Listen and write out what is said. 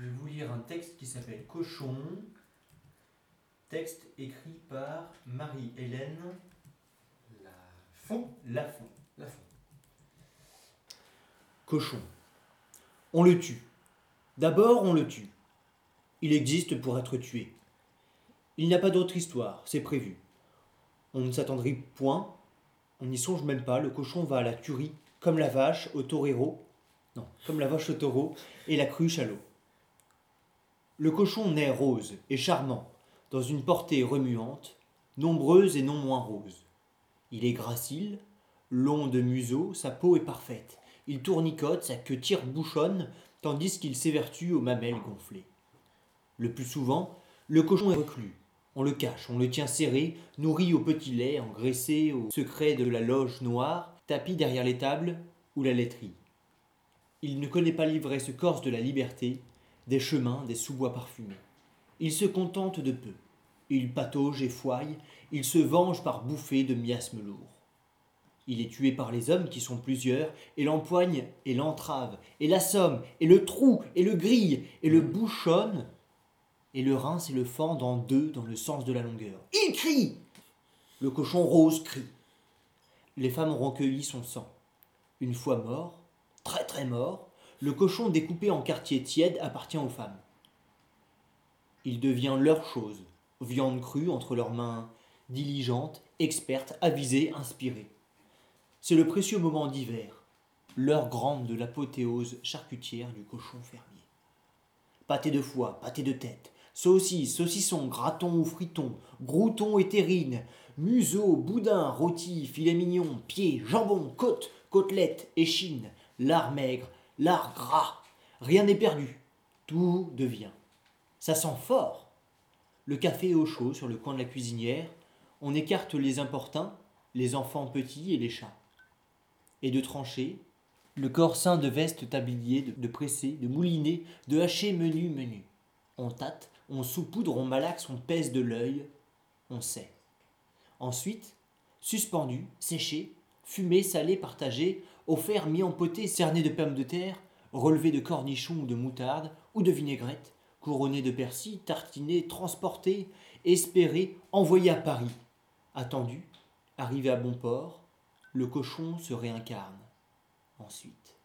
Je vais vous lire un texte qui s'appelle Cochon. Texte écrit par Marie-Hélène Lafont. La fond. Cochon. On le tue. D'abord, on le tue. Il existe pour être tué. Il n'y a pas d'autre histoire, c'est prévu. On ne s'attendrit point, on n'y songe même pas, le cochon va à la tuerie, comme la vache au torero, non, comme la vache au taureau et la cruche à l'eau. Le cochon naît rose et charmant, dans une portée remuante, nombreuse et non moins rose. Il est gracile, long de museau, sa peau est parfaite. Il tournicote, sa queue tire bouchonne, tandis qu'il s'évertue aux mamelles gonflées. Le plus souvent, le cochon est reclus. On le cache, on le tient serré, nourri au petit lait, engraissé au secret de la loge noire, tapi derrière les tables ou la laiterie. Il ne connaît pas l'ivresse corse de la liberté, des chemins, des sous-bois parfumés. Il se contente de peu. Il patauge et fouaille, il se venge par bouffées de miasmes lourds. Il est tué par les hommes qui sont plusieurs, et l'empoigne et l'entrave, et l'assomme, et le trou, et le grille, et le bouchonne, et le rince et le fend en deux dans le sens de la longueur. Il crie Le cochon rose crie. Les femmes ont recueilli son sang. Une fois mort, très très mort, le cochon découpé en quartiers tièdes appartient aux femmes. Il devient leur chose, viande crue entre leurs mains, diligentes, expertes, avisées, inspirées. C'est le précieux moment d'hiver, l'heure grande de l'apothéose charcutière du cochon fermier. Pâté de foie, pâté de tête, saucisses, saucisson, graton ou friton, grouton et terrine, museau, boudin, rôti, filet mignon, pied, jambon, côte, côtelette, échine, lard maigre, lard gras. Rien n'est perdu. Tout devient. Ça sent fort. Le café est au chaud sur le coin de la cuisinière. On écarte les importuns, les enfants petits et les chats. Et de trancher, le corps sain de veste tablier, de, pressé, de mouliné, de haché menu menu. On tâte, on saupoudre, on malaxe, on pèse de l'œil, on sait. Ensuite, suspendu, séché, fumé, salé, partagé, offert, mis en potée, cerné de pommes de terre, relevé de cornichons ou de moutarde, ou de vinaigrette, couronné de persil, tartiné, transporté, espéré, envoyé à Paris. Attendu, arrivé à bon port, le cochon se réincarne. Ensuite.